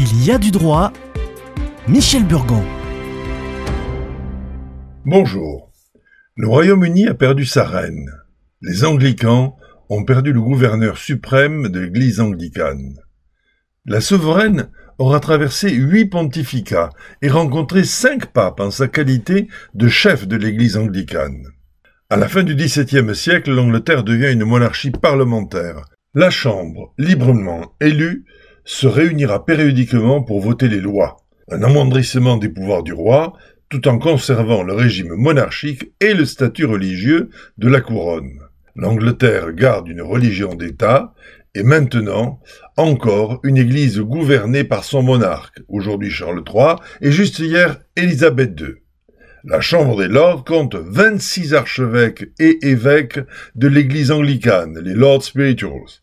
Il y a du droit. Michel Burgon. Bonjour. Le Royaume-Uni a perdu sa reine. Les anglicans ont perdu le gouverneur suprême de l'Église anglicane. La souveraine aura traversé huit pontificats et rencontré cinq papes en sa qualité de chef de l'Église anglicane. À la fin du XVIIe siècle, l'Angleterre devient une monarchie parlementaire. La Chambre, librement élue, se réunira périodiquement pour voter les lois, un amoindrissement des pouvoirs du roi, tout en conservant le régime monarchique et le statut religieux de la couronne. L'Angleterre garde une religion d'État et maintenant encore une église gouvernée par son monarque, aujourd'hui Charles III, et juste hier Élisabeth II. La Chambre des Lords compte 26 archevêques et évêques de l'église anglicane, les Lords Spirituals.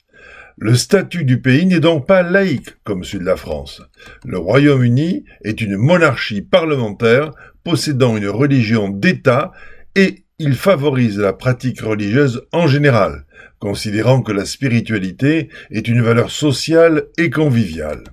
Le statut du pays n'est donc pas laïque comme celui de la France. Le Royaume-Uni est une monarchie parlementaire possédant une religion d'État et il favorise la pratique religieuse en général, considérant que la spiritualité est une valeur sociale et conviviale.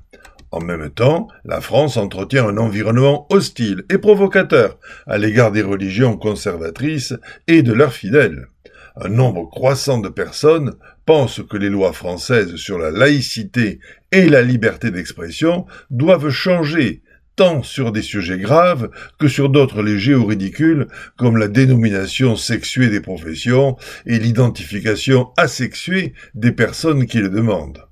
En même temps, la France entretient un environnement hostile et provocateur à l'égard des religions conservatrices et de leurs fidèles un nombre croissant de personnes pensent que les lois françaises sur la laïcité et la liberté d'expression doivent changer, tant sur des sujets graves que sur d'autres légers ou ridicules, comme la dénomination sexuée des professions et l'identification asexuée des personnes qui le demandent.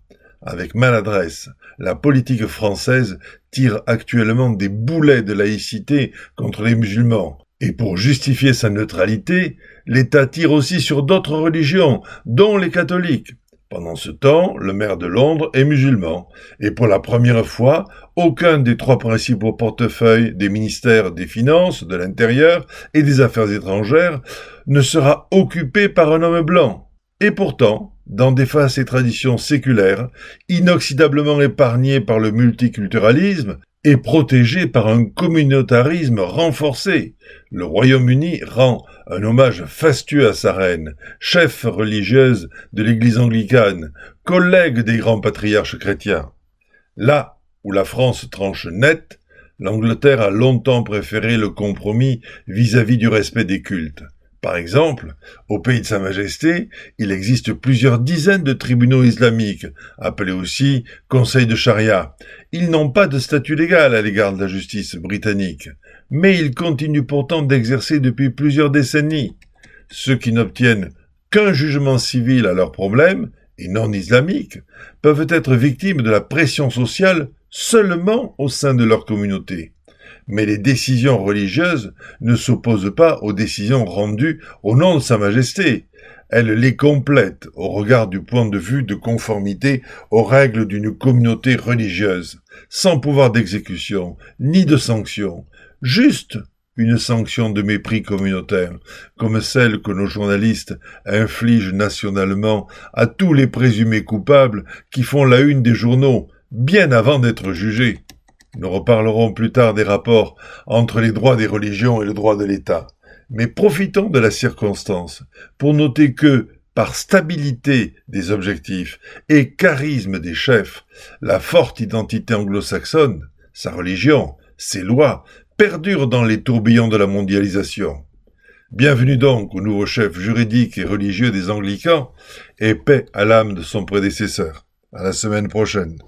Avec maladresse, la politique française tire actuellement des boulets de laïcité contre les musulmans, et pour justifier sa neutralité, l'État tire aussi sur d'autres religions, dont les catholiques. Pendant ce temps, le maire de Londres est musulman, et pour la première fois, aucun des trois principaux portefeuilles des ministères des Finances, de l'Intérieur et des Affaires étrangères ne sera occupé par un homme blanc. Et pourtant, dans des faces et traditions séculaires, inoxydablement épargnées par le multiculturalisme, et protégé par un communautarisme renforcé. Le Royaume-Uni rend un hommage fastueux à sa reine, chef religieuse de l'Église anglicane, collègue des grands patriarches chrétiens. Là où la France tranche net, l'Angleterre a longtemps préféré le compromis vis-à-vis -vis du respect des cultes. Par exemple, au pays de Sa Majesté, il existe plusieurs dizaines de tribunaux islamiques, appelés aussi conseils de charia. Ils n'ont pas de statut légal à l'égard de la justice britannique, mais ils continuent pourtant d'exercer depuis plusieurs décennies. Ceux qui n'obtiennent qu'un jugement civil à leurs problèmes, et non islamiques, peuvent être victimes de la pression sociale seulement au sein de leur communauté mais les décisions religieuses ne s'opposent pas aux décisions rendues au nom de Sa Majesté. Elles les complètent au regard du point de vue de conformité aux règles d'une communauté religieuse, sans pouvoir d'exécution, ni de sanction, juste une sanction de mépris communautaire, comme celle que nos journalistes infligent nationalement à tous les présumés coupables qui font la une des journaux, bien avant d'être jugés. Nous reparlerons plus tard des rapports entre les droits des religions et le droit de l'État. Mais profitons de la circonstance pour noter que, par stabilité des objectifs et charisme des chefs, la forte identité anglo-saxonne, sa religion, ses lois, perdurent dans les tourbillons de la mondialisation. Bienvenue donc au nouveau chef juridique et religieux des Anglicans, et paix à l'âme de son prédécesseur. À la semaine prochaine.